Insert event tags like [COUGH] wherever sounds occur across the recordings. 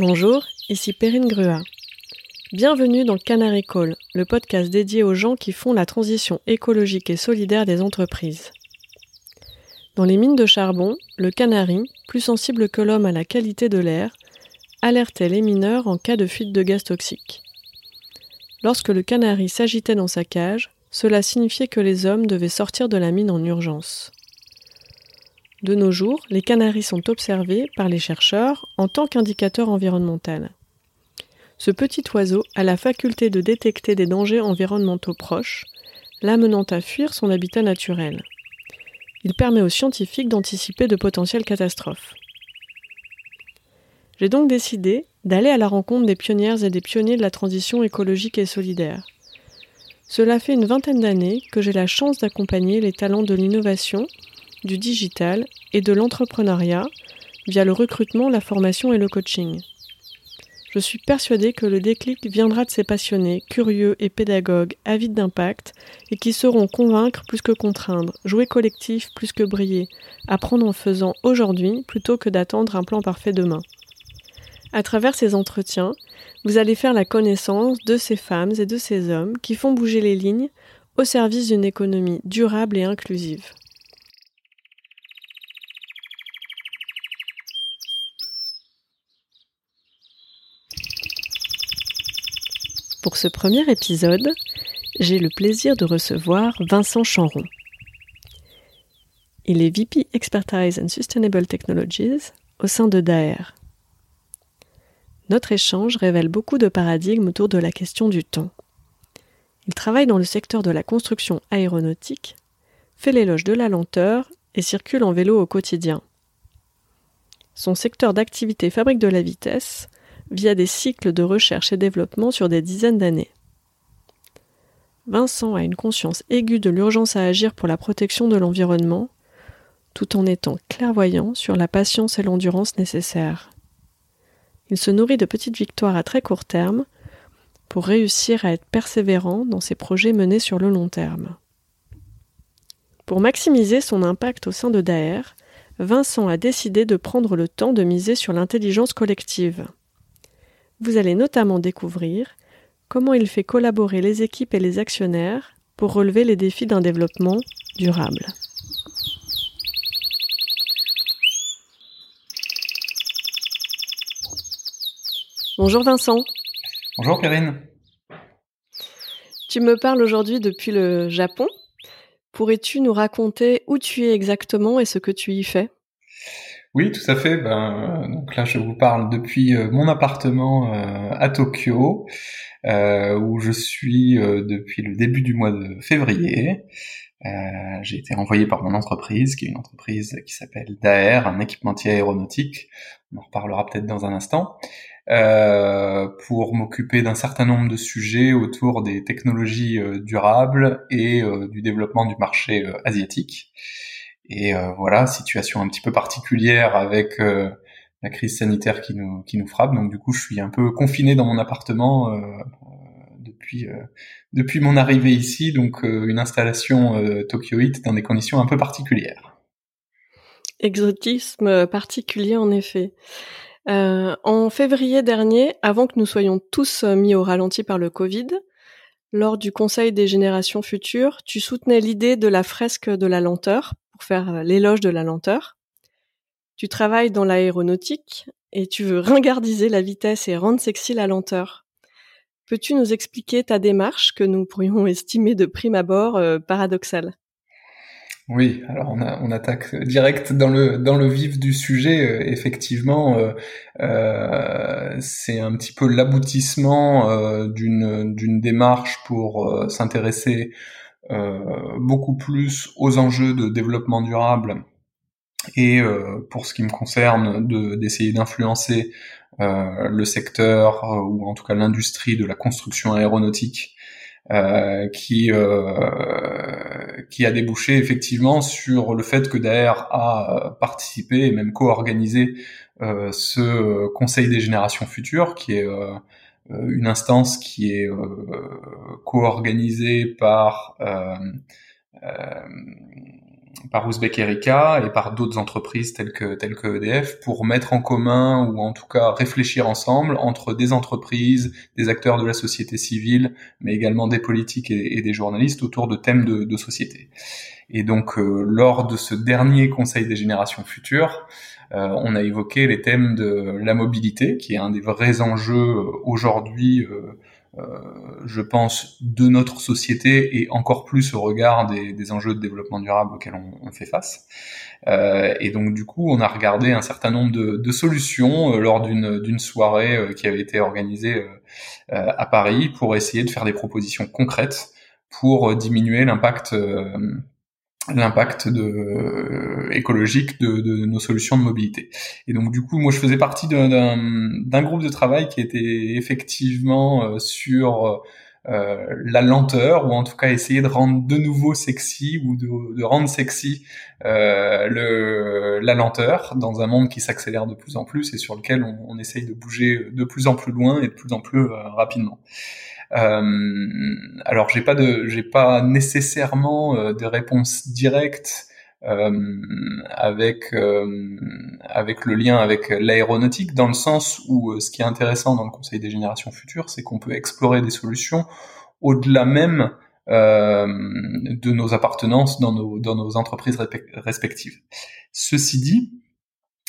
Bonjour, ici Perrine Grua. Bienvenue dans Canary Call, le podcast dédié aux gens qui font la transition écologique et solidaire des entreprises. Dans les mines de charbon, le canari, plus sensible que l'homme à la qualité de l'air, alertait les mineurs en cas de fuite de gaz toxique. Lorsque le canari s'agitait dans sa cage, cela signifiait que les hommes devaient sortir de la mine en urgence. De nos jours, les canaris sont observés par les chercheurs en tant qu'indicateur environnemental. Ce petit oiseau a la faculté de détecter des dangers environnementaux proches, l'amenant à fuir son habitat naturel. Il permet aux scientifiques d'anticiper de potentielles catastrophes. J'ai donc décidé d'aller à la rencontre des pionnières et des pionniers de la transition écologique et solidaire. Cela fait une vingtaine d'années que j'ai la chance d'accompagner les talents de l'innovation du digital et de l'entrepreneuriat via le recrutement, la formation et le coaching. Je suis persuadée que le déclic viendra de ces passionnés, curieux et pédagogues, avides d'impact, et qui sauront convaincre plus que contraindre, jouer collectif plus que briller, apprendre en faisant aujourd'hui plutôt que d'attendre un plan parfait demain. À travers ces entretiens, vous allez faire la connaissance de ces femmes et de ces hommes qui font bouger les lignes au service d'une économie durable et inclusive. Pour ce premier épisode, j'ai le plaisir de recevoir Vincent Chanron. Il est VP Expertise and Sustainable Technologies au sein de DAER. Notre échange révèle beaucoup de paradigmes autour de la question du temps. Il travaille dans le secteur de la construction aéronautique, fait l'éloge de la lenteur et circule en vélo au quotidien. Son secteur d'activité fabrique de la vitesse, via des cycles de recherche et développement sur des dizaines d'années. Vincent a une conscience aiguë de l'urgence à agir pour la protection de l'environnement, tout en étant clairvoyant sur la patience et l'endurance nécessaires. Il se nourrit de petites victoires à très court terme pour réussir à être persévérant dans ses projets menés sur le long terme. Pour maximiser son impact au sein de Daer, Vincent a décidé de prendre le temps de miser sur l'intelligence collective. Vous allez notamment découvrir comment il fait collaborer les équipes et les actionnaires pour relever les défis d'un développement durable. Bonjour Vincent. Bonjour Perrine. Tu me parles aujourd'hui depuis le Japon. Pourrais-tu nous raconter où tu es exactement et ce que tu y fais? Oui, tout à fait. Ben, donc là, je vous parle depuis euh, mon appartement euh, à Tokyo, euh, où je suis depuis le début du mois de février. J'ai été envoyé par mon entreprise, qui est une entreprise qui s'appelle DAER, un équipementier aéronautique. On en reparlera peut-être dans un instant. pour m'occuper d'un certain nombre de sujets autour des technologies durables et du développement du marché asiatique. Et euh, voilà, situation un petit peu particulière avec euh, la crise sanitaire qui nous qui nous frappe. Donc du coup, je suis un peu confiné dans mon appartement euh, depuis depuis mon arrivée ici. Donc une installation tokyoïte dans des conditions un peu particulières. Exotisme particulier en effet. Euh, en février dernier, avant que nous soyons tous mis au ralenti par le Covid, lors du Conseil des générations futures, tu soutenais l'idée de la fresque de la lenteur faire euh, l'éloge de la lenteur. Tu travailles dans l'aéronautique et tu veux [LAUGHS] ringardiser la vitesse et rendre sexy la lenteur. Peux-tu nous expliquer ta démarche que nous pourrions [LAUGHS] estimer de prime abord euh, paradoxale? Oui, alors on, attaque direct dans le dans le vif du sujet. Euh, effectivement, c'est un petit peu l'aboutissement d'une d'une démarche pour s'intéresser beaucoup plus aux enjeux de développement durable et euh, pour ce qui me concerne d'essayer d'influencer euh, le secteur ou en tout cas l'industrie de la construction aéronautique euh, qui euh, qui a débouché effectivement sur le fait que Daer a participé et même co-organisé euh, ce Conseil des générations futures, qui est euh, une instance qui est euh, co-organisée par euh, par Ouzbek Erika et par d'autres entreprises telles que telles que EDF pour mettre en commun ou en tout cas réfléchir ensemble entre des entreprises, des acteurs de la société civile, mais également des politiques et, des journalistes autour de thèmes de, de société. Et donc euh, lors de ce dernier Conseil des générations futures, euh, on a évoqué les thèmes de la mobilité, qui est un des vrais enjeux aujourd'hui euh, je pense, de notre société et encore plus au regard des, enjeux de développement durable auxquels on, fait face. Euh, et donc du coup, on a regardé un certain nombre de, solutions euh, lors d'une soirée qui avait été organisée à Paris pour essayer de faire des propositions concrètes pour diminuer l'impact l'impact de, euh, écologique de, de, nos solutions de mobilité. Et donc du coup, moi je faisais partie d'un groupe de travail qui était effectivement euh, sur euh, la lenteur, ou en tout cas essayer de rendre de nouveau sexy, ou de, de rendre sexy euh, le, la lenteur dans un monde qui s'accélère de plus en plus et sur lequel on, on, essaye de bouger de plus en plus loin et de plus en plus rapidement. Euh, alors j'ai pas de, j'ai pas nécessairement euh, de réponse directe euh, avec avec le lien avec l'aéronautique dans le sens où ce qui est intéressant dans le Conseil des générations futures, c'est qu'on peut explorer des solutions au-delà même euh, de nos appartenances dans nos, dans nos entreprises respectives. Ceci dit,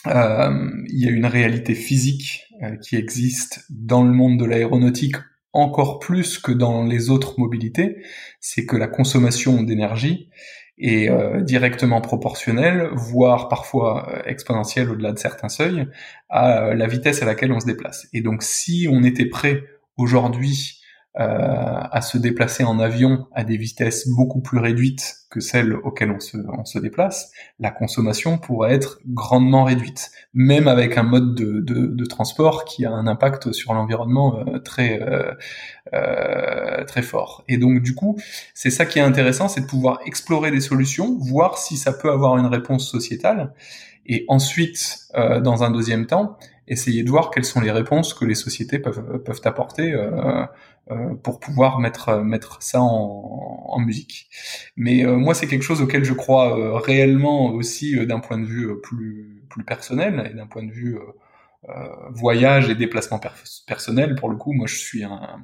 euh, il y a une réalité physique qui existe dans le monde de l'aéronautique encore plus que dans les autres mobilités, c'est que la consommation d'énergie est euh, directement proportionnelle, voire parfois euh, exponentielle au-delà de certains seuils, à euh, la vitesse à laquelle on se déplace. Et donc si on était prêt aujourd'hui à se déplacer en avion à des vitesses beaucoup plus réduites que celles auxquelles on se, on se déplace, la consommation pourrait être grandement réduite, même avec un mode de, de, de transport qui a un impact sur l'environnement euh, très euh, euh, très fort. Et donc du coup, c'est ça qui est intéressant, c'est de pouvoir explorer des solutions, voir si ça peut avoir une réponse sociétale, et ensuite, euh, dans un deuxième temps, essayer de voir quelles sont les réponses que les sociétés peuvent, peuvent apporter euh, euh, pour pouvoir mettre mettre ça en, musique. Mais euh, moi, c'est quelque chose auquel je crois réellement aussi d'un point de vue plus plus personnel et d'un point de vue voyage et déplacement personnel. Pour le coup, moi, je suis un,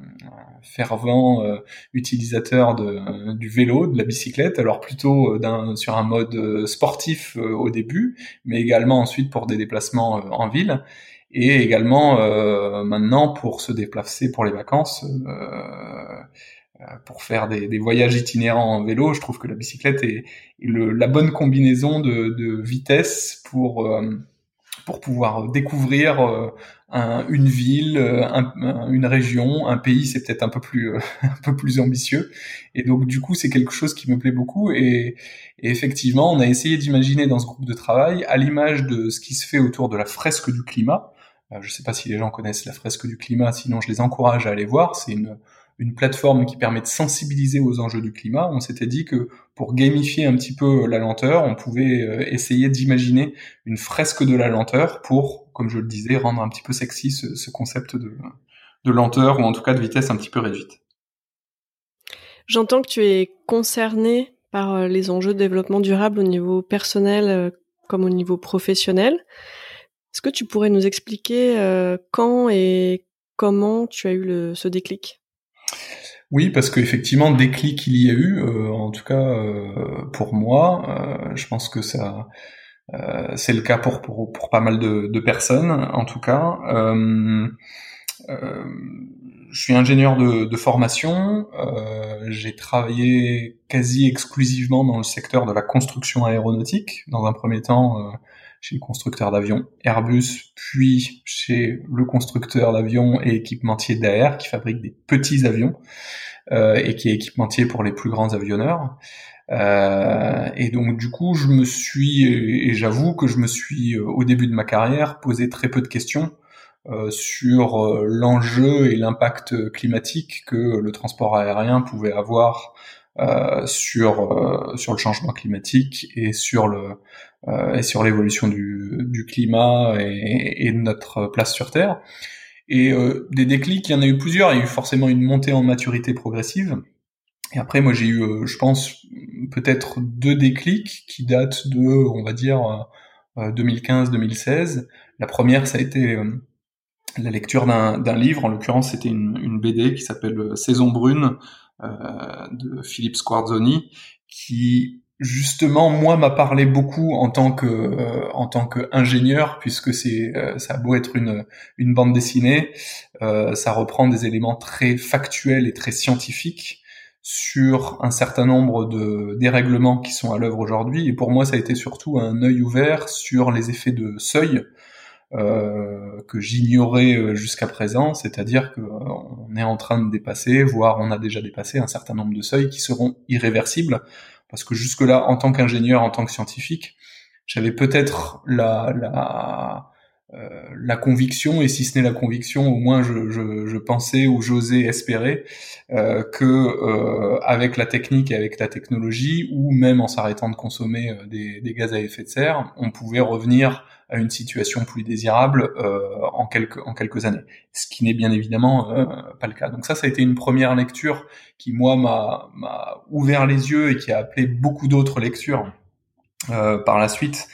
fervent utilisateur de, du vélo, de la bicyclette. Alors plutôt sur un mode sportif au début, mais également ensuite pour des déplacements en ville et également euh, maintenant pour se déplacer pour les vacances, euh, euh, pour faire des, des, voyages itinérants en vélo, je trouve que la bicyclette est, le, la bonne combinaison de, de vitesse pour pour pouvoir découvrir un, une ville, un, une région, un pays, c'est peut-être un peu plus [LAUGHS] un peu plus ambitieux. Et donc du coup, c'est quelque chose qui me plaît beaucoup. Et, effectivement, on a essayé d'imaginer dans ce groupe de travail, à l'image de ce qui se fait autour de la fresque du climat, euh, je ne sais pas si les gens connaissent la fresque du climat, sinon je les encourage à aller voir. C'est une, plateforme qui permet de sensibiliser aux enjeux du climat. On s'était dit que pour gamifier un petit peu la lenteur, on pouvait euh, essayer d'imaginer une fresque de la lenteur pour, comme je le disais, rendre un petit peu sexy ce, ce concept de, de lenteur ou en tout cas de vitesse un petit peu réduite. J'entends que tu es concerné par euh, les enjeux de développement durable au niveau personnel comme au niveau professionnel. Est-ce que tu pourrais nous expliquer euh, quand et comment tu as eu le, ce déclic? Oui, parce qu'effectivement, déclic il y a eu, euh, en tout cas euh, pour moi, je pense que ça, c'est le cas pour, pour, pour pas mal de, de, personnes, en tout cas. Je suis ingénieur de, formation, j'ai travaillé quasi exclusivement dans le secteur de la construction aéronautique. Dans un premier temps, chez le constructeur d'avions Airbus, puis chez le constructeur d'avions et équipementier d'AR qui fabrique des petits avions euh, et qui est équipementier pour les plus grands avionneurs. Euh, et donc du coup, je me suis, et j'avoue que je me suis euh, au début de ma carrière posé très peu de questions euh, sur euh, l'enjeu et l'impact climatique que le transport aérien pouvait avoir euh, sur sur le changement climatique et sur le euh, et sur l'évolution du, du, climat et, et, de notre place sur Terre. Et euh, des déclics, il y en a eu plusieurs. Il y a eu forcément une montée en maturité progressive. Et après, moi, j'ai eu, je pense, peut-être deux déclics qui datent de, on va dire, 2015-2016. La première, ça a été la lecture d'un livre, en l'occurrence c'était une, BD qui s'appelle euh, Saison brune euh, de Philippe Squarzoni, qui justement moi m'a parlé beaucoup en tant que euh, en tant qu'ingénieur puisque c'est euh, ça a beau être une une bande dessinée, ça reprend des éléments très factuels et très scientifiques sur un certain nombre de dérèglements qui sont à l'œuvre aujourd'hui. Et pour moi ça a été surtout un œil ouvert sur les effets de seuil euh, que j'ignorais euh, jusqu'à présent, c'est-à-dire qu'on euh, est en train de dépasser, voire on a déjà dépassé un certain nombre de seuils qui seront irréversibles, parce que jusque-là, en tant qu'ingénieur, en tant que scientifique, j'avais peut-être la, la, euh, la conviction, et si ce n'est la conviction, au moins je, je, je pensais ou j'osais espérer euh, que euh, avec la technique et avec la technologie, ou même en s'arrêtant de consommer des, des, gaz à effet de serre, on pouvait revenir à une situation plus désirable euh, en quelques en quelques années. Ce qui n'est bien évidemment euh, pas le cas. Donc ça, ça a été une première lecture qui moi m'a ouvert les yeux et qui a appelé beaucoup d'autres lectures euh, par la suite.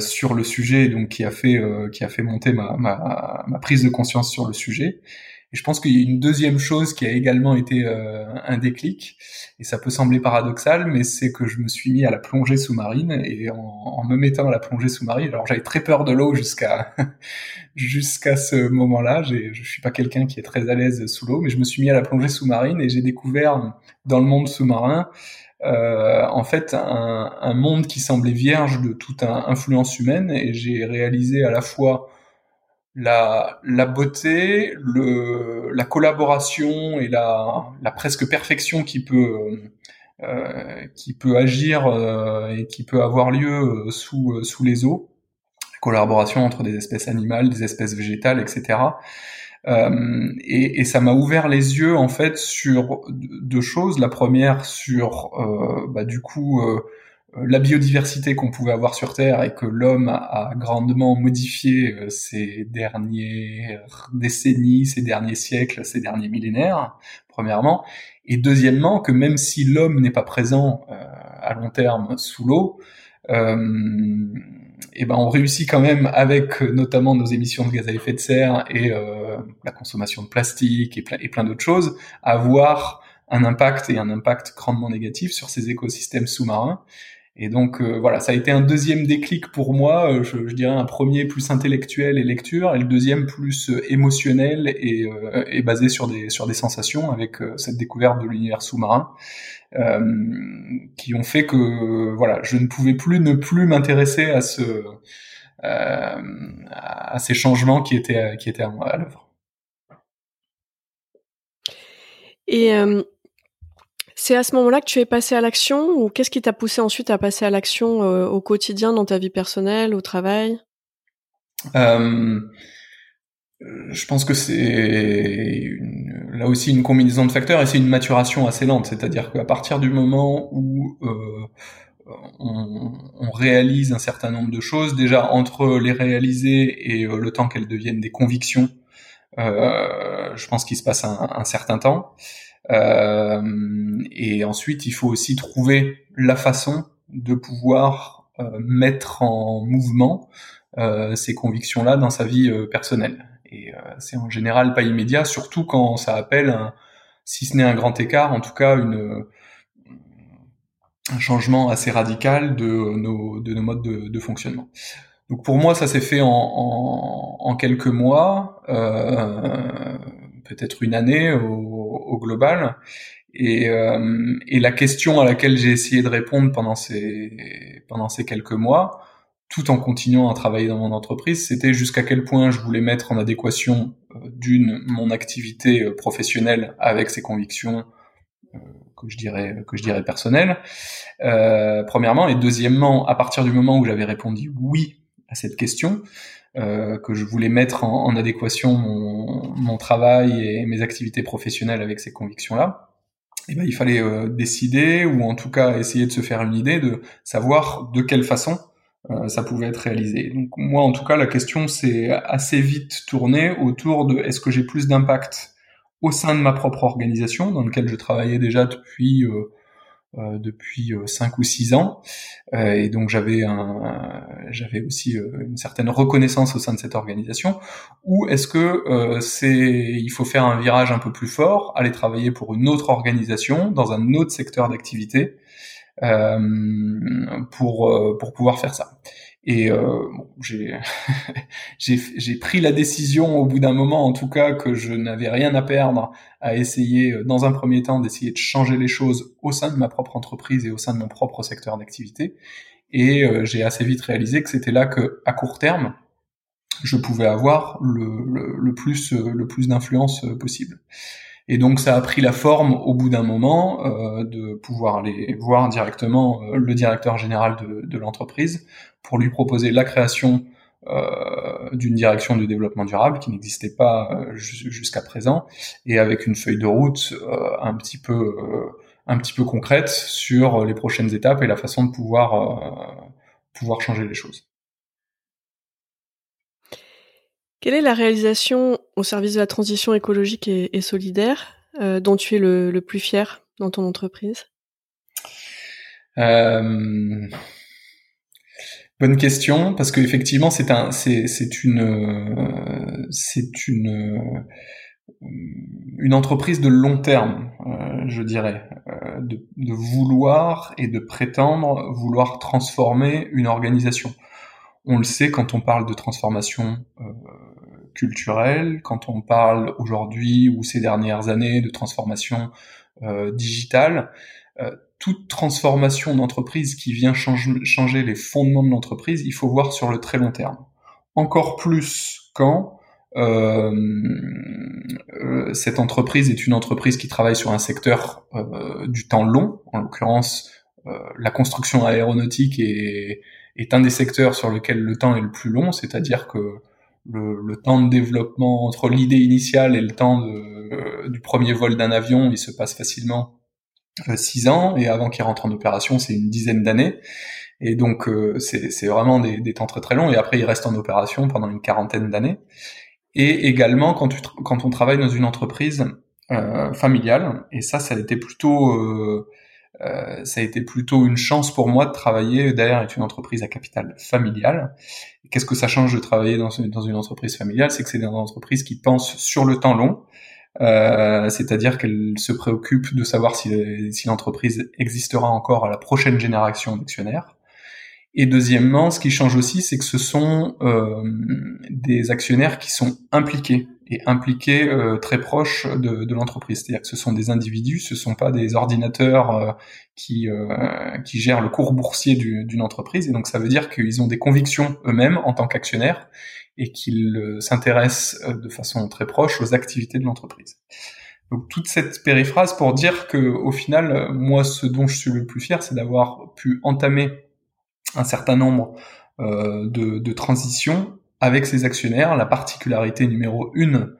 Sur le sujet, donc qui a fait qui a fait monter ma, ma, prise de conscience sur le sujet. Et je pense qu'il y a une deuxième chose qui a également été euh, un déclic, et ça peut sembler paradoxal, mais c'est que je me suis mis à la plongée sous-marine, et en, en, me mettant à la plongée sous-marine, alors j'avais très peur de l'eau jusqu'à [LAUGHS] jusqu'à ce moment-là, je suis pas quelqu'un qui est très à l'aise sous l'eau, mais je me suis mis à la plongée sous-marine, et j'ai découvert dans le monde sous-marin euh, en fait un, un, monde qui semblait vierge de toute influence humaine, et j'ai réalisé à la fois la, la beauté, le, la collaboration et la, la presque perfection qui peut euh, qui peut agir euh, et qui peut avoir lieu euh, sous euh, sous les eaux, collaboration entre des espèces animales, des espèces végétales, etc. Euh, et, et, ça m'a ouvert les yeux en fait sur deux choses. La première sur bah, du coup euh, la biodiversité qu'on pouvait avoir sur Terre et que l'homme a, grandement modifié euh, ces dernières décennies, ces derniers siècles, ces derniers millénaires, premièrement, et deuxièmement que même si l'homme n'est pas présent euh, à long terme sous l'eau, euh, et ben on réussit quand même avec notamment nos émissions de gaz à effet de serre et euh, la consommation de plastique et et plein d'autres choses à avoir un impact et un impact grandement négatif sur ces écosystèmes sous-marins et donc euh, voilà, ça a été un deuxième déclic pour moi. Euh, je, je, dirais un premier plus intellectuel et lecture, et le deuxième plus euh, émotionnel et, et, basé sur des sur des sensations avec cette découverte de l'univers sous-marin, qui ont fait que voilà, je ne pouvais plus ne plus m'intéresser à ce à ces changements qui étaient qui étaient à, à l'œuvre. Et c'est à ce moment-là que tu es passé à l'action ou qu'est-ce qui t'a poussé ensuite à passer à l'action euh, au quotidien dans ta vie personnelle, au travail? Euh, Je pense que c'est là aussi une combinaison de facteurs et c'est une maturation assez lente. C'est-à-dire qu'à partir du moment où euh, on, réalise un certain nombre de choses, déjà entre les réaliser et le temps qu'elles deviennent des convictions, je pense qu'il se passe un certain temps. Euh, et ensuite, il faut aussi trouver la façon de pouvoir euh, mettre en mouvement euh, ces convictions-là dans sa vie personnelle. Et c'est en général pas immédiat, surtout quand ça appelle, si ce n'est un grand écart, en tout cas un changement assez radical de nos, de nos modes de, fonctionnement. Donc pour moi, ça s'est fait en, quelques mois. Peut-être une année au global. Et, euh, et, la question à laquelle j'ai essayé de répondre pendant ces, pendant ces quelques mois, tout en continuant à travailler dans mon entreprise, c'était jusqu'à quel point je voulais mettre en adéquation euh, d'une mon activité euh, professionnelle avec ses convictions que je dirais que je dirais personnelles. Premièrement et deuxièmement, à partir du moment où j'avais répondu oui à cette question, que je voulais mettre en adéquation mon, mon, travail et mes activités professionnelles avec ces convictions-là, eh ben, il fallait euh, décider, ou en tout cas essayer de se faire une idée de savoir de quelle façon euh, ça pouvait être réalisé. Donc moi, en tout cas, la question s'est assez vite tournée autour de est-ce que j'ai plus d'impact au sein de ma propre organisation, dans laquelle je travaillais déjà depuis euh, depuis euh, cinq ou six ans, et donc j'avais un, j'avais aussi une certaine reconnaissance au sein de cette organisation. Ou est-ce que c'est, il faut faire un virage un peu plus fort, aller travailler pour une autre organisation dans un autre secteur d'activité pour pour pouvoir faire ça? Et euh, [LAUGHS] j'ai pris la décision au bout d'un moment, en tout cas, que je n'avais rien à perdre à essayer, euh, dans un premier temps, d'essayer de changer les choses au sein de ma propre entreprise et au sein de mon propre secteur d'activité. Et euh, j'ai assez vite réalisé que c'était là que, à court terme, je pouvais avoir le, le plus, le plus d'influence possible. Et donc ça a pris la forme au bout d'un moment euh, de pouvoir aller voir directement euh, le directeur général de, de l'entreprise pour lui proposer la création euh, d'une direction du développement durable qui n'existait pas euh, jusqu'à présent et avec une feuille de route euh, un petit peu un petit peu concrète sur les prochaines étapes et la façon de pouvoir pouvoir changer les choses. Quelle est la réalisation au service de la transition écologique et, solidaire euh, dont tu es le, plus fier dans ton entreprise? Euh, Bonne question, parce qu'effectivement c'est c'est, c'est une, entreprise de long terme, euh, je dirais, de, vouloir et de prétendre vouloir transformer une organisation. On le sait quand on parle de transformation euh, culturelle, quand on parle aujourd'hui ou ces dernières années de transformation euh, digitale. Euh, toute transformation d'entreprise qui vient changer les fondements de l'entreprise, il faut voir sur le très long terme. Encore plus quand euh, euh cette entreprise est une entreprise qui travaille sur un secteur euh, du temps long, en l'occurrence la construction aéronautique est, est un des secteurs sur lequel le temps est le plus long, c'est-à-dire que le, le, temps de développement entre l'idée initiale et le temps de, euh, du premier vol d'un avion, il se passe facilement euh, six ans, et avant qu'il rentre en opération, c'est une dizaine d'années. Et donc euh, c'est vraiment des, des, temps très très longs, et après il reste en opération pendant une quarantaine d'années. Et également quand, tu, quand on travaille dans une entreprise familiale, et ça, ça a été plutôt euh, ça a été plutôt une chance pour moi de travailler derrière une entreprise à capital familial. Qu'est-ce que ça change de travailler dans, dans une entreprise familiale? C'est que c'est une entreprise qui pense sur le temps long, euh, c'est-à-dire qu'elle se préoccupe de savoir si, si l'entreprise existera encore à la prochaine génération d'actionnaires. Et deuxièmement, ce qui change aussi, c'est que ce sont euh, des actionnaires qui sont impliqués et impliqués euh, très proches de, de l'entreprise. C'est-à-dire que ce sont des individus, ce sont pas des ordinateurs euh, qui, euh, qui gèrent le cours boursier d'une entreprise. Et donc ça veut dire qu'ils ont des convictions eux-mêmes en tant qu'actionnaires et qu'ils s'intéressent de façon très proche aux activités de l'entreprise. Donc toute cette périphrase pour dire que au final, moi, ce dont je suis le plus fier, c'est d'avoir pu entamer un certain nombre de, de transitions avec ses actionnaires. La particularité numéro une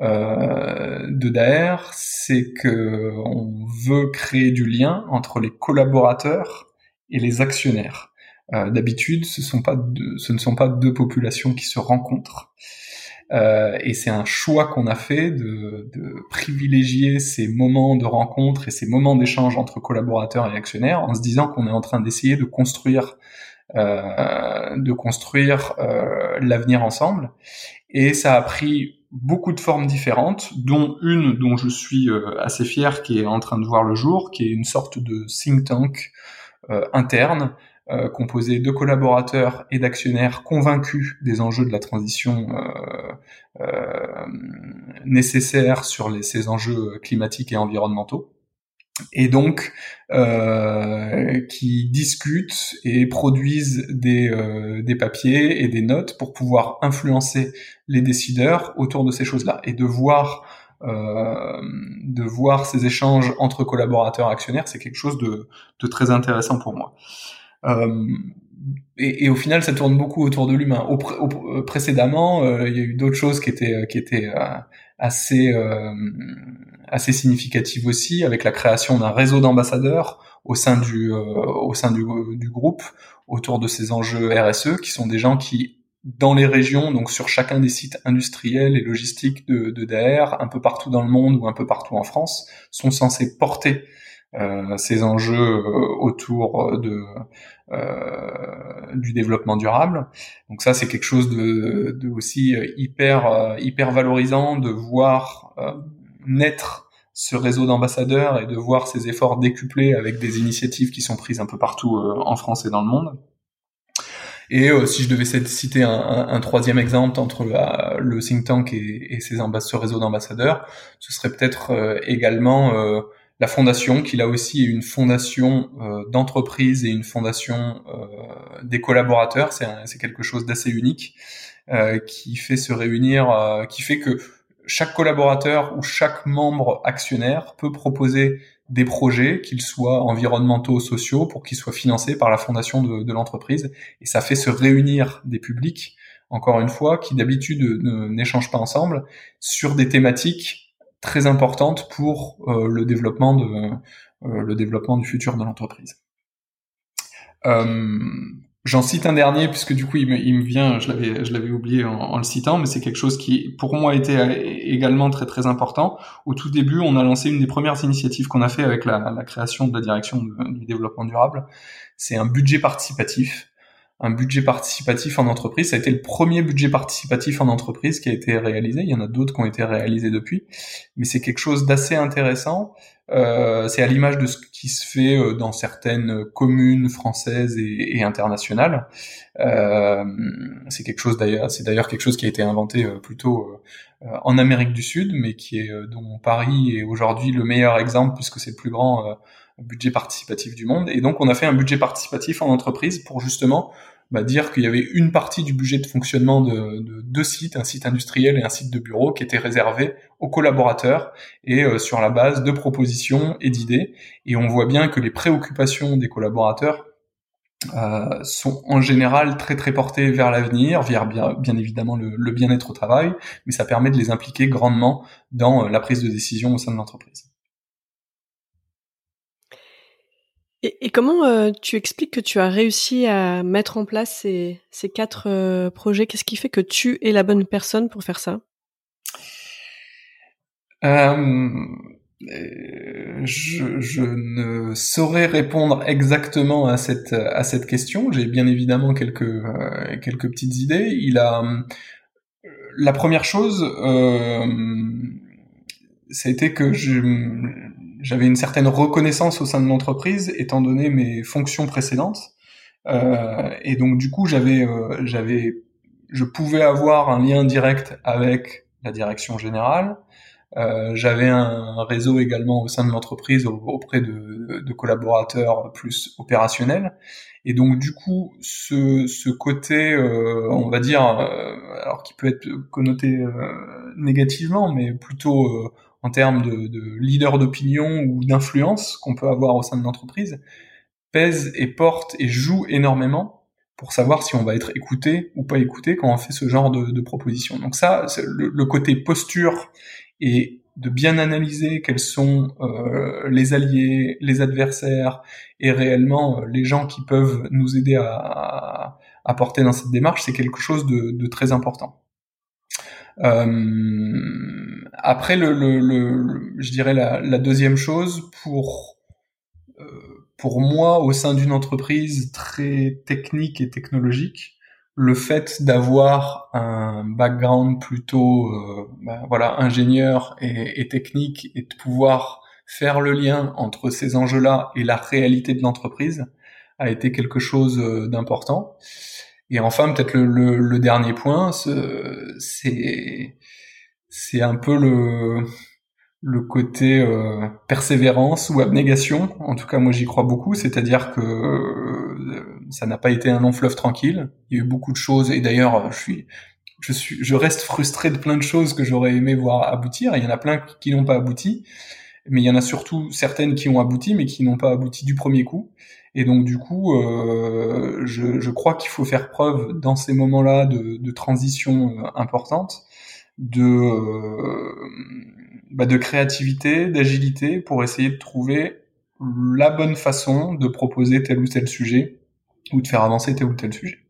euh, de Daer, c'est que on veut créer du lien entre les collaborateurs et les actionnaires. Euh, D'habitude, ce, ce ne sont pas deux populations qui se rencontrent. Euh, et c'est un choix qu'on a fait de, privilégier ces moments de rencontre et ces moments d'échange entre collaborateurs et actionnaires en se disant qu'on est en train d'essayer de construire euh, de construire euh, l'avenir ensemble. Et ça a pris beaucoup de formes différentes, dont une dont je suis euh, assez fier, qui est en train de voir le jour, qui est une sorte de think tank interne, composé de collaborateurs et d'actionnaires convaincus des enjeux de la transition nécessaires sur les, ces enjeux climatiques et environnementaux et donc euh, qui discutent et produisent des, euh, des papiers et des notes pour pouvoir influencer les décideurs autour de ces choses-là et de voir euh, de voir ces échanges entre collaborateurs et actionnaires, c'est quelque chose de, de, très intéressant pour moi. Euh, et, au final, ça tourne beaucoup autour de l'humain. Au, précédemment, euh, il y a eu d'autres choses qui étaient euh, assez assez significative aussi, avec la création d'un réseau d'ambassadeurs au sein du euh, groupe autour de ces enjeux RSE, qui sont des gens qui dans les régions, donc sur chacun des sites industriels et logistiques de, de DAER, un peu partout dans le monde ou un peu partout en France, sont censés porter euh, ces enjeux euh, autour de euh, du développement durable. Donc ça, c'est quelque chose de, de aussi hyper hyper valorisant de voir naître ce réseau d'ambassadeurs et de voir ces efforts décuplés avec des initiatives qui sont prises un peu partout en France et dans le monde. Et euh, si je devais citer un, un, troisième exemple entre le think tank et, et ses ce réseau d'ambassadeurs, ce serait peut-être euh, également euh, la fondation, qui là aussi est une fondation d'entreprise et une fondation des collaborateurs. C'est quelque chose d'assez unique qui fait se réunir, qui fait que chaque collaborateur ou chaque membre actionnaire peut proposer des projets, qu'ils soient environnementaux, sociaux, pour qu'ils soient financés par la fondation de, de l'entreprise. Et ça fait se réunir des publics, encore une fois, qui d'habitude n'échangent pas ensemble, sur des thématiques très importantes pour euh, le développement de euh, le développement du futur de l'entreprise. Euh, J'en cite un dernier puisque du coup il me, vient, je l'avais, je l'avais oublié en, le citant, mais c'est quelque chose qui pour moi était également très très important. Au tout début, on a lancé une des premières initiatives qu'on a fait avec la, création de la direction du développement durable. C'est un budget participatif. Un budget participatif en entreprise, ça a été le premier budget participatif en entreprise qui a été réalisé. Il y en a d'autres qui ont été réalisés depuis, mais c'est quelque chose d'assez intéressant euh, c'est à l'image de ce qui se fait euh, dans certaines communes françaises et, internationales. Euh, c'est quelque chose d'ailleurs, c'est d'ailleurs quelque chose qui a été inventé plutôt en Amérique du Sud, mais qui est dont Paris est aujourd'hui le meilleur exemple puisque c'est le plus grand budget participatif du monde. Et donc on a fait un budget participatif en entreprise pour justement bah, dire qu'il y avait une partie du budget de fonctionnement de, de, deux sites, un site industriel et un site de bureau, qui était réservé aux collaborateurs et euh, sur la base de propositions et d'idées. Et on voit bien que les préoccupations des collaborateurs euh, sont en général très très portées vers l'avenir, vers bien, évidemment le, le bien-être au travail, mais ça permet de les impliquer grandement dans euh, la prise de décision au sein de l'entreprise. Et, comment euh, tu expliques que tu as réussi à mettre en place ces, quatre euh, projets? Qu'est-ce qui fait que tu es la bonne personne pour faire ça? Euh, je, ne saurais répondre exactement à cette question. J'ai bien évidemment quelques petites idées. La première chose, euh, été que je j'avais une certaine reconnaissance au sein de l'entreprise étant donné mes fonctions précédentes. Euh, et donc du coup j'avais euh, j'avais je pouvais avoir un lien direct avec la direction générale. Euh, j'avais un réseau également au sein de l'entreprise auprès de, de, collaborateurs plus opérationnels. Et donc du coup ce, ce côté euh, on va dire euh, alors qui peut être connoté euh, négativement mais plutôt en termes de, de leader d'opinion ou d'influence qu'on peut avoir au sein de l'entreprise, pèse et porte et joue énormément pour savoir si on va être écouté ou pas écouté quand on fait ce genre de, de proposition. Donc ça, le, le, côté posture et de bien analyser quels sont euh, les alliés, les adversaires et réellement euh, les gens qui peuvent nous aider à, à, porter dans cette démarche, c'est quelque chose de, de très important. Euh, après, le, le, le, je dirais la, la, deuxième chose pour euh, pour moi au sein d'une entreprise très technique et technologique, le fait d'avoir un background plutôt euh, ben voilà ingénieur et, technique et de pouvoir faire le lien entre ces enjeux-là et la réalité de l'entreprise a été quelque chose euh, d'important. Et enfin, peut-être le, le, dernier point, c'est c'est un peu le le côté euh, persévérance ou abnégation. En tout cas, moi, j'y crois beaucoup. C'est-à-dire que euh, ça n'a pas été un long fleuve tranquille. Il y a eu beaucoup de choses. Et d'ailleurs, je suis je suis je reste frustré de plein de choses que j'aurais aimé voir aboutir. Il y en a plein qui n'ont pas abouti, mais il y en a surtout certaines qui ont abouti, mais qui n'ont pas abouti du premier coup. Et donc du coup, euh, je, je, crois qu'il faut faire preuve dans ces moments-là de, de, transition euh, importante, de, euh, bah de créativité, d'agilité pour essayer de trouver la bonne façon de proposer tel ou tel sujet ou de faire avancer tel ou tel sujet.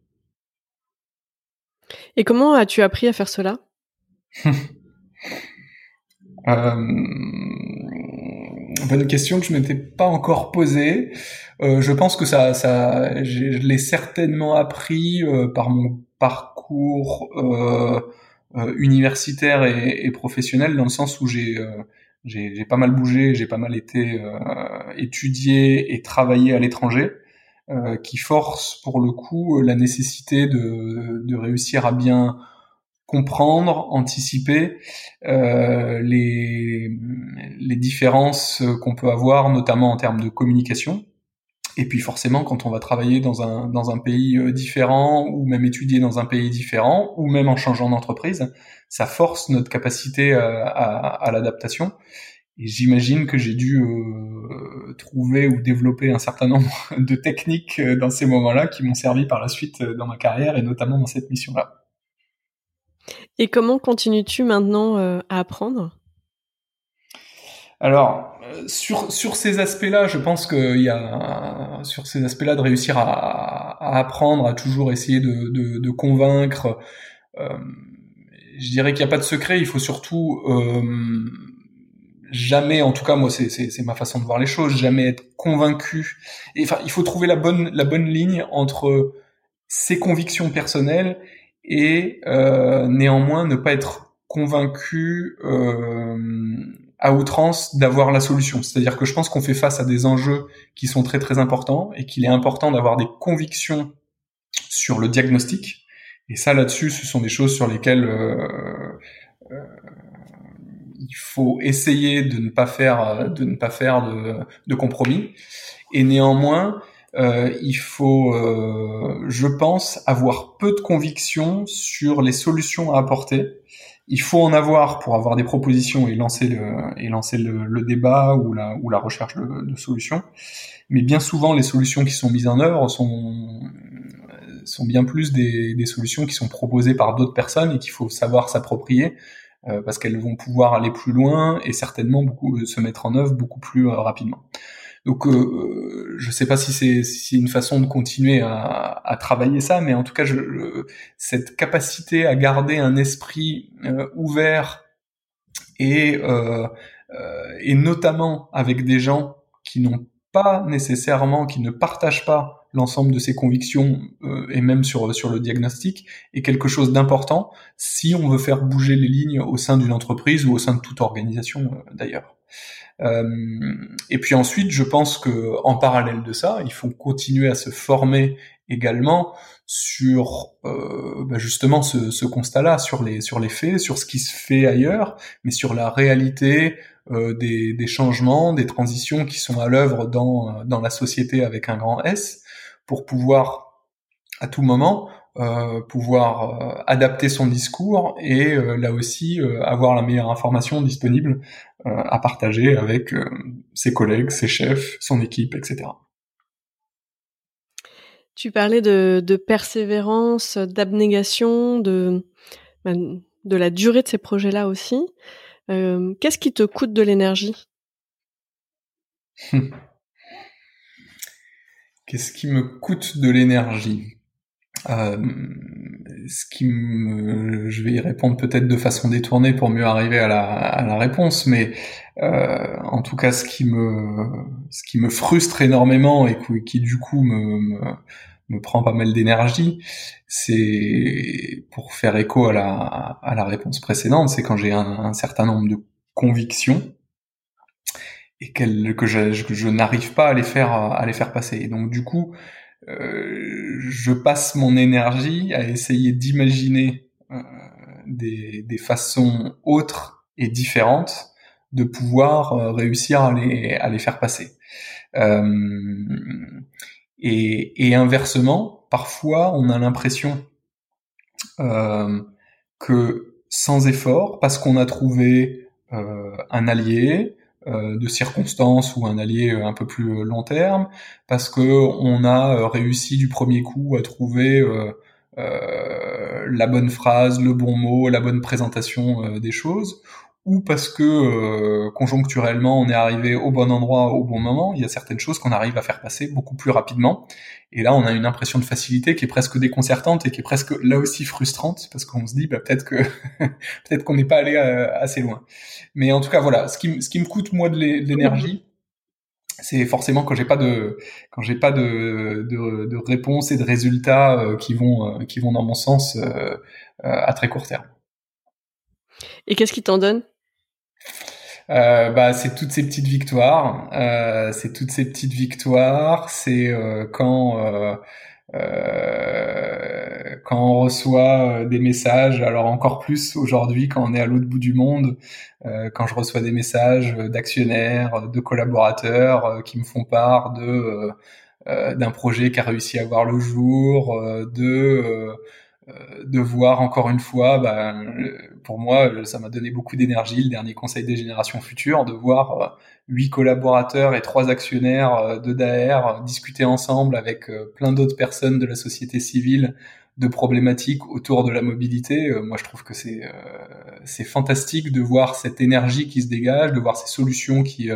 Et comment as-tu appris à faire cela? [LAUGHS] Euh, Bonne question que je m'étais pas encore posée. Euh, je pense que ça, je l'ai certainement appris euh, par mon parcours euh, universitaire et, professionnel, dans le sens où j'ai pas mal bougé, j'ai pas mal été étudié et travaillé à l'étranger. Qui force pour le coup la nécessité de, de réussir à bien comprendre, anticiper euh, les, les différences qu'on peut avoir, notamment en termes de communication. Et puis forcément, quand on va travailler dans un, dans un pays euh, différent, ou même étudier dans un pays différent, ou même en changeant d'entreprise, ça force notre capacité à, à, à l'adaptation. Et j'imagine que j'ai dû euh, trouver ou développer un certain nombre [LAUGHS] de techniques euh, dans ces moments-là qui m'ont servi par la suite euh, dans ma carrière et notamment dans cette mission-là. Et comment continues-tu maintenant à apprendre? Alors, sur, sur ces aspects-là, je pense qu'il y a, sur ces aspects-là, de réussir à, apprendre, à toujours essayer de, de, de convaincre. Euh, je dirais qu'il n'y a pas de secret, il faut surtout euh, jamais, en tout cas moi c'est ma façon de voir les choses, jamais être convaincu. Et, enfin, il faut trouver la bonne la bonne ligne entre ses convictions personnelles et euh, néanmoins ne pas être convaincu euh, à outrance d'avoir la solution. C'est-à-dire que je pense qu'on fait face à des enjeux qui sont très très importants et qu'il est important d'avoir des convictions sur le diagnostic. Et ça là-dessus, ce sont des choses sur lesquelles euh, euh il faut essayer de ne pas faire de ne pas faire de, de compromis et néanmoins euh, il faut, euh, je pense, avoir peu de conviction sur les solutions à apporter. Il faut en avoir pour avoir des propositions et lancer le, et lancer le, débat ou la, ou la recherche de, solutions. Mais bien souvent, les solutions qui sont mises en œuvre sont, sont bien plus des, solutions qui sont proposées par d'autres personnes et qu'il faut savoir s'approprier euh, parce qu'elles vont pouvoir aller plus loin et certainement beaucoup se mettre en œuvre beaucoup plus rapidement. Donc, euh, je ne sais pas si c'est si une façon de continuer à, à, travailler ça, mais en tout cas, je, cette capacité à garder un esprit euh, ouvert et, euh, et notamment avec des gens qui n'ont pas nécessairement, qui ne partagent pas l'ensemble de ses convictions euh, et même sur sur le diagnostic est quelque chose d'important si on veut faire bouger les lignes au sein d'une entreprise ou au sein de toute organisation euh, d'ailleurs. Euh, et puis ensuite, je pense que en parallèle de ça, il faut continuer à se former également sur euh, bah justement ce, constat-là, sur les sur les faits, sur ce qui se fait ailleurs, mais sur la réalité euh, des, des changements, des transitions qui sont à l'œuvre dans dans la société avec un grand S pour pouvoir à tout moment pouvoir euh, adapter son discours et euh, là aussi euh, avoir la meilleure information disponible à partager avec ses collègues, ses chefs, son équipe, etc. Tu parlais de, de persévérance, d'abnégation, de, ben, de la durée de ces projets-là aussi. Qu'est-ce qui te coûte de l'énergie? Qu'est-ce qui me coûte de l'énergie? Euh, ce qui me, je vais y répondre peut-être de façon détournée pour mieux arriver à la, à la réponse, mais euh, en tout cas, ce qui me, ce qui me frustre énormément et qui, du coup me, me, me, prend pas mal d'énergie, c'est pour faire écho à la, à la réponse précédente, c'est quand j'ai un, un certain nombre de convictions et que je, je n'arrive pas à les faire à les faire passer. Et donc du coup, je passe mon énergie à essayer d'imaginer euh, des, façons autres et différentes de pouvoir euh, réussir à les, faire passer. Euh, et, inversement, parfois on a l'impression que sans effort, parce qu'on a trouvé un allié, euh, de circonstances ou un allié euh, un peu plus euh, long terme, parce que on a réussi du premier coup à trouver euh, la bonne phrase, le bon mot, la bonne présentation des choses, ou parce que euh, conjoncturellement on est arrivé au bon endroit au bon moment. Il y a certaines choses qu'on arrive à faire passer beaucoup plus rapidement. Et là, on a une impression de facilité qui est presque déconcertante et qui est presque là aussi frustrante parce qu'on se dit bah, peut-être que [LAUGHS] peut-être qu'on n'est pas allé euh, assez loin. Mais en tout cas, voilà, ce qui, ce qui me coûte moi de l'énergie, c'est forcément quand j'ai pas de quand j'ai pas de, de, de réponses et de résultats euh, qui vont qui vont dans mon sens à très court terme. Et qu'est-ce qui t'en donne? Euh, bah, c'est toutes ces petites victoires. Euh, c'est toutes ces petites victoires. C'est euh, quand euh, euh, quand on reçoit des messages. Alors encore plus aujourd'hui quand on est à l'autre bout du monde. quand je reçois des messages d'actionnaires, de collaborateurs qui me font part de d'un projet qui a réussi à voir le jour, de de voir encore une fois, bah, pour moi, ça m'a donné beaucoup d'énergie, le dernier conseil des générations futures, de voir euh, huit collaborateurs et trois actionnaires euh, de DAER discuter ensemble avec plein d'autres personnes de la société civile de problématiques autour de la mobilité. Moi, je trouve que c'est c'est fantastique de voir cette énergie qui se dégage, de voir ces solutions qui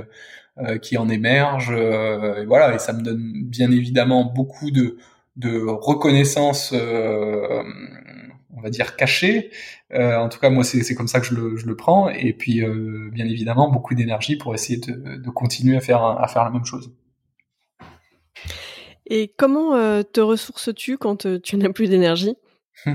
qui en émergent. Et voilà, et ça me donne bien évidemment beaucoup de de reconnaissance, euh, on va dire cachée. Euh, en tout cas, moi, c'est comme ça que je le, je le prends. Et puis, euh, bien évidemment, beaucoup d'énergie pour essayer de, de, continuer à faire, à faire la même chose. Et comment te ressources-tu quand tu n'as plus d'énergie? [LAUGHS]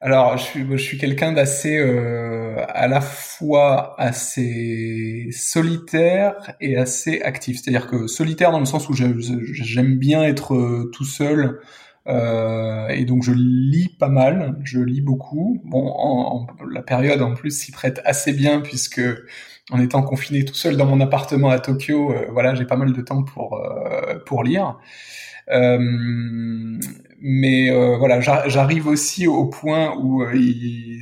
Alors, je suis, quelqu'un d'assez, euh, à la fois assez solitaire et assez actif. C'est-à-dire que solitaire dans le sens où j'aime bien être euh, tout seul. Euh, et donc je lis pas mal, je lis beaucoup. Bon, la période en plus s'y prête assez bien puisque en étant confiné tout seul dans mon appartement à Tokyo, euh, voilà, j'ai pas mal de temps pour euh, pour lire. Euh, mais euh, voilà, j'arrive aussi au point où euh,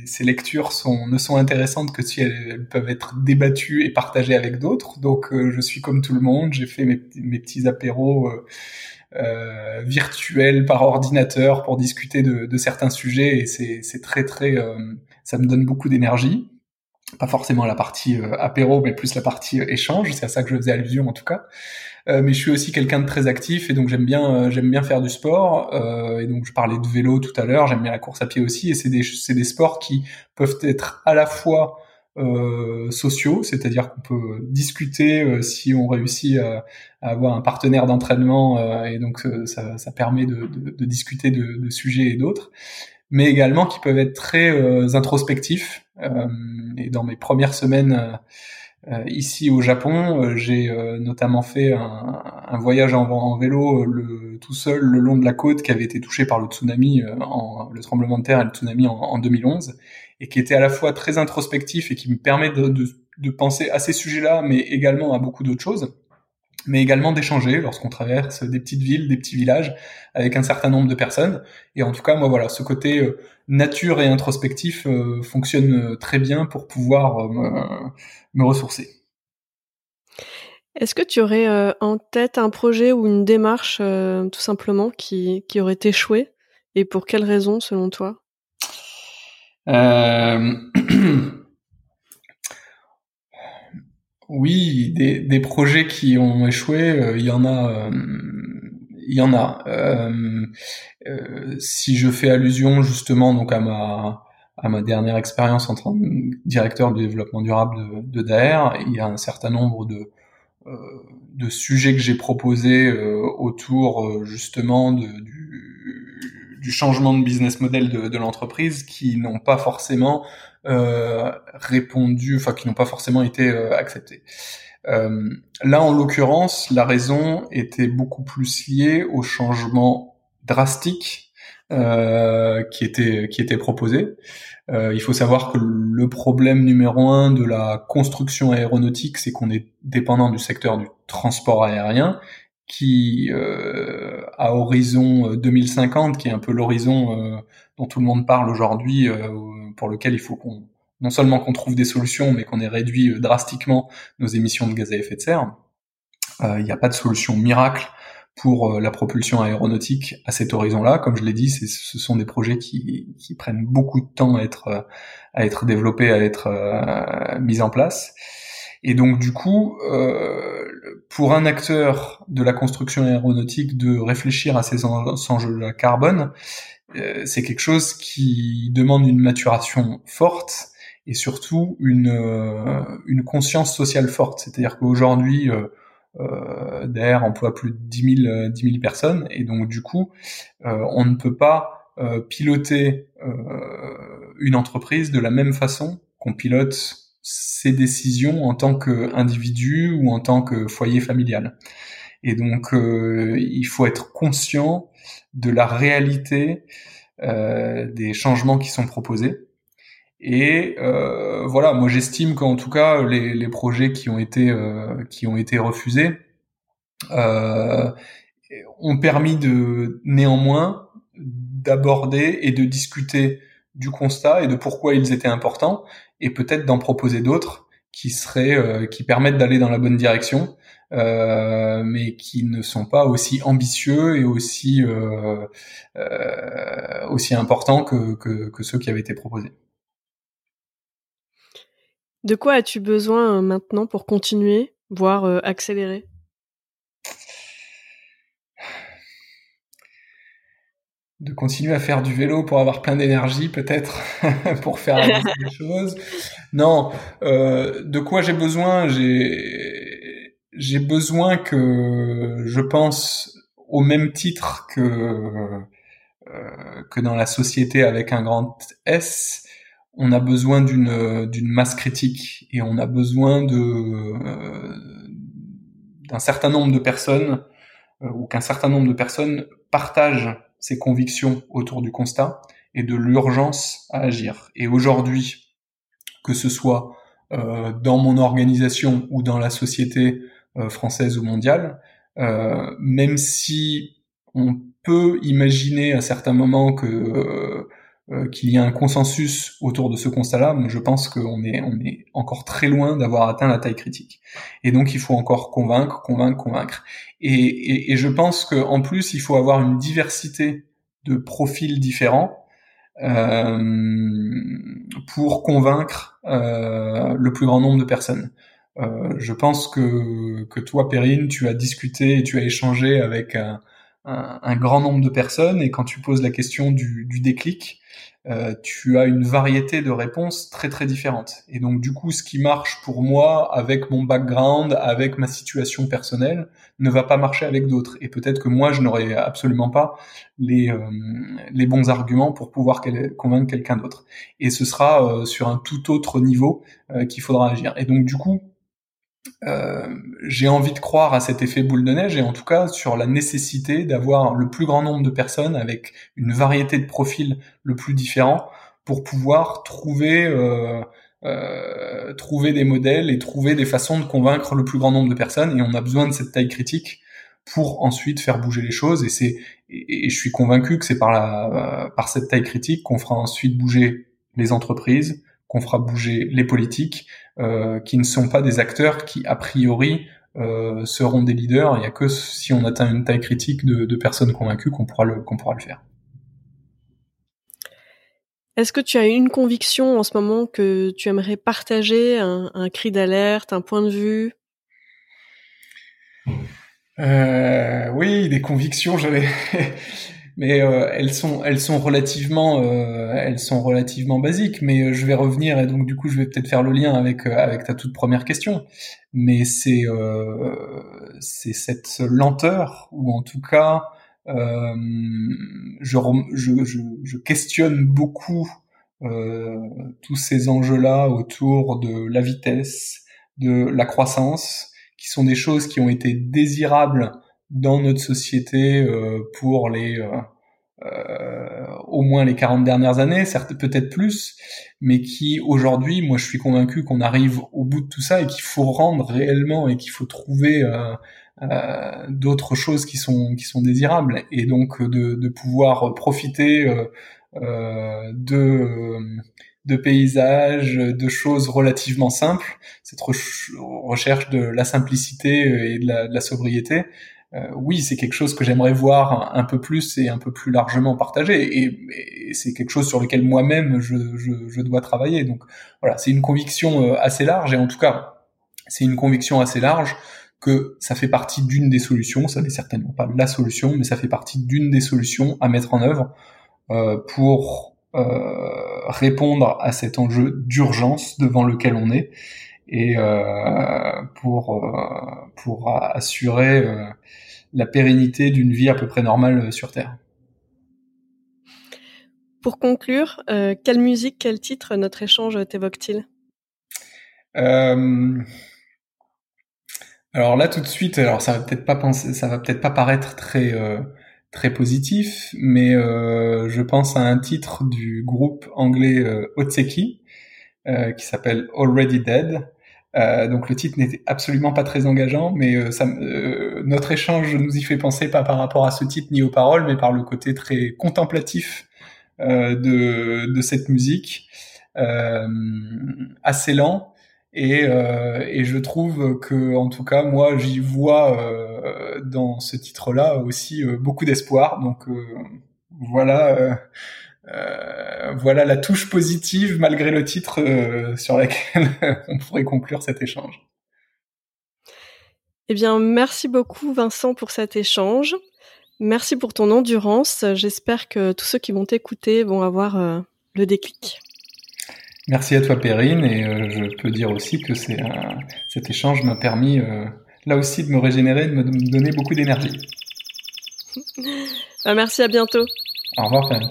ces lectures ne sont intéressantes que si elles, peuvent être débattues et partagées avec d'autres. Donc je suis comme tout le monde, j'ai fait mes, mes, petits apéros euh, virtuels par ordinateur pour discuter de, de certains sujets et c'est très très, ça me donne beaucoup d'énergie pas forcément la partie apéro, mais plus la partie échange. C'est à ça que je faisais allusion en tout cas. Euh, mais je suis aussi quelqu'un de très actif et donc j'aime bien euh, j'aime bien faire du sport. Euh, et donc je parlais de vélo tout à l'heure j'aime bien la course à pied aussi. Et c'est des c'est des sports qui peuvent être à la fois euh, sociaux, c'est-à-dire qu'on peut discuter si on réussit à, avoir un partenaire d'entraînement et donc ça, ça, permet de, de, de discuter de, de, sujets et d'autres, mais également qui peuvent être très introspectifs. et dans mes premières semaines euh, ici au Japon, euh, j'ai euh, notamment fait un, voyage en, vélo tout seul le long de la côte qui avait été touché par le tsunami, le tremblement de terre et le tsunami en, en, 2011, et qui était à la fois très introspectif et qui me permet de, de, de penser à ces sujets-là, mais également à beaucoup d'autres choses mais également d'échanger lorsqu'on traverse des petites villes, des petits villages avec un certain nombre de personnes. Et en tout cas, moi voilà, ce côté euh, nature et introspectif euh, fonctionne euh, très bien pour pouvoir me, ressourcer. Est-ce que tu aurais en tête un projet ou une démarche tout simplement qui, qui aurait échoué? Et pour quelles raisons selon toi? [CLEARS THROAT] Oui, des, des, projets qui ont échoué, euh, il y en a. Euh, il y en a. Euh, si je fais allusion justement donc à ma à ma dernière expérience en tant que directeur du développement durable de, de DAER, il y a un certain nombre de de sujets que j'ai proposés autour justement de, du, du, changement de business model de, de l'entreprise qui n'ont pas forcément euh, répondu, enfin qui n'ont pas forcément été euh, acceptés. Euh, là, en l'occurrence, la raison était beaucoup plus liée au changement drastique euh, qui était qui était proposé. Euh, il faut savoir que le problème numéro un de la construction aéronautique, c'est qu'on est dépendant du secteur du transport aérien, qui euh, à horizon 2050, qui est un peu l'horizon dont tout le monde parle aujourd'hui, pour lequel il faut qu'on non seulement qu'on trouve des solutions, mais qu'on ait réduit euh, drastiquement nos émissions de gaz à effet de serre. Euh, il n'y a pas de solution miracle pour la propulsion aéronautique à cet horizon-là. Comme je l'ai dit, ce sont des projets qui, qui, prennent beaucoup de temps à être à être développés, à être mis en place. Et donc du coup, euh, pour un acteur de la construction aéronautique de réfléchir à ces enjeux carbone, euh, c'est quelque chose qui demande une maturation forte et surtout une, euh, une conscience sociale forte. C'est-à-dire qu'aujourd'hui, euh, euh, emploie plus de 10 000, 10 000 personnes et donc du coup, on ne peut pas piloter une entreprise de la même façon qu'on pilote ses décisions en tant qu'individu ou en tant que foyer familial. Et donc, euh, il faut être conscient de la réalité euh, des changements qui sont proposés. Et euh, voilà, moi j'estime qu'en tout cas les, les, projets qui ont été qui ont été refusés ont permis de néanmoins d'aborder et de discuter du constat et de pourquoi ils étaient importants, et peut-être d'en proposer d'autres qui seraient, euh, qui permettent d'aller dans la bonne direction, euh, mais qui ne sont pas aussi ambitieux et aussi euh, importants que ceux qui avaient été proposés. De quoi as-tu besoin maintenant pour continuer, voire accélérer? De continuer à faire du vélo pour avoir plein d'énergie peut-être [LAUGHS] pour faire des choses. Non, euh, de quoi j'ai besoin J'ai j'ai besoin que je pense au même titre que euh, que dans la société avec un grand S, on a besoin d'une d'une masse critique et on a besoin de euh, d'un certain nombre de personnes euh, ou qu'un certain nombre de personnes partagent ses convictions autour du constat et de l'urgence à agir. Et aujourd'hui, que ce soit euh, dans mon organisation ou dans la société euh, française ou mondiale, euh, même si on peut imaginer à certains moments que euh, qu'il y a un consensus autour de ce constat-là, mais je pense qu'on est, on est encore très loin d'avoir atteint la taille critique. Et donc il faut encore convaincre, convaincre, convaincre. Et, et, et je pense qu'en plus il faut avoir une diversité de profils différents euh, pour convaincre euh, le plus grand nombre de personnes. Euh, je pense que, que toi, Perrine, tu as discuté et tu as échangé avec un, un, grand nombre de personnes et quand tu poses la question du, du déclic, euh, tu as une variété de réponses très très différentes. Et donc du coup, ce qui marche pour moi avec mon background, avec ma situation personnelle, ne va pas marcher avec d'autres. Et peut-être que moi, je n'aurai absolument pas les, euh, les bons arguments pour pouvoir convaincre quelqu'un d'autre. Et ce sera euh, sur un tout autre niveau qu'il faudra agir. Et donc du coup, euh, j'ai envie de croire à cet effet boule de neige et en tout cas sur la nécessité d'avoir le plus grand nombre de personnes avec une variété de profils le plus différent pour pouvoir trouver euh, euh, trouver des modèles et trouver des façons de convaincre le plus grand nombre de personnes et on a besoin de cette taille critique pour ensuite faire bouger les choses et c'est et, je suis convaincu que c'est par la par cette taille critique qu'on fera ensuite bouger les entreprises qu'on fera bouger les politiques, euh, qui ne sont pas des acteurs qui, a priori, euh, seront des leaders. Il n'y a que si on atteint une taille critique de, personnes convaincues qu'on pourra le qu'on pourra le faire. Est-ce que tu as une conviction en ce moment que tu aimerais partager, un, un cri d'alerte, un point de vue? Euh, Oui, des convictions. J'avais mais euh, elles sont elles sont relativement euh, elles sont relativement basiques. Mais euh, je vais revenir et donc du coup je vais peut-être faire le lien avec avec ta toute première question. Mais c'est c'est cette lenteur ou en tout cas je, je, je, je questionne beaucoup tous ces enjeux-là autour de la vitesse, de la croissance, qui sont des choses qui ont été désirables dans notre société euh, pour les euh, euh, au moins les 40 dernières années, certes peut-être plus, mais qui aujourd'hui, moi je suis convaincu qu'on arrive au bout de tout ça et qu'il faut rendre réellement et qu'il faut trouver euh, d'autres choses qui sont qui sont désirables. Et donc de, de pouvoir profiter euh, de de paysages, de choses relativement simples, cette recherche de la simplicité et de la, de la sobriété, oui, c'est quelque chose que j'aimerais voir un, peu plus et un peu plus largement partagé, et, c'est quelque chose sur lequel moi-même je, dois travailler. Donc voilà, c'est une conviction assez large, et en tout cas, c'est une conviction assez large que ça fait partie d'une des solutions, ça n'est certainement pas la solution, mais ça fait partie d'une des solutions à mettre en œuvre euh, pour euh, répondre à cet enjeu d'urgence devant lequel on est et euh, pour pour assurer la pérennité d'une vie à peu près normale sur Terre. Pour conclure, quelle musique, quel titre notre échange t'évoque-t-il? Alors là tout de suite, alors ça va peut-être pas penser, ça va peut-être pas paraître très euh, très positif, mais euh, je pense à un titre du groupe anglais euh, Otseki euh, qui s'appelle Already Dead. Donc le titre n'était absolument pas très engageant, mais ça, notre échange nous y fait penser pas par rapport à ce titre ni aux paroles, mais par le côté très contemplatif de, de cette musique, assez lent et, euh, et, je trouve que, en tout cas, moi, j'y vois euh, dans ce titre-là aussi euh, beaucoup d'espoir. Donc euh, voilà, euh, voilà la touche positive malgré le titre sur laquelle [LAUGHS] on pourrait conclure cet échange. Eh bien, merci beaucoup, Vincent, pour cet échange. Merci pour ton endurance. J'espère que tous ceux qui vont t'écouter vont avoir le déclic. Merci à toi Perrine et euh, je peux dire aussi que c'est cet échange m'a permis euh, là aussi de me régénérer, de me, donner beaucoup d'énergie. [LAUGHS] Bah, merci, à bientôt. Au revoir Perrine.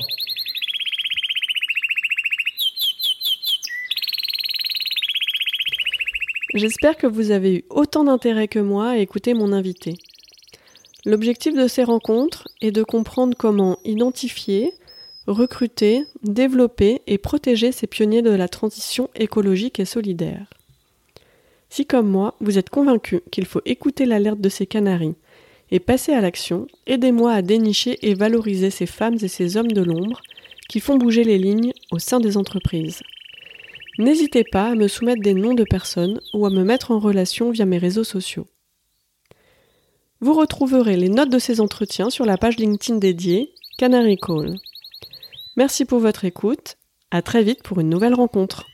J'espère que vous avez eu autant d'intérêt que moi à écouter mon invité. L'objectif de ces rencontres est de comprendre comment identifier, recruter, développer et protéger ces pionniers de la transition écologique et solidaire. Si comme moi, vous êtes convaincu qu'il faut écouter l'alerte de ces canaris et passer à l'action, aidez-moi à dénicher et valoriser ces femmes et ces hommes de l'ombre qui font bouger les lignes au sein des entreprises. N'hésitez pas à me soumettre des noms de personnes ou à me mettre en relation via mes réseaux sociaux. Vous retrouverez les notes de ces entretiens sur la page LinkedIn dédiée Canary Call. Merci pour votre écoute. À très vite pour une nouvelle rencontre.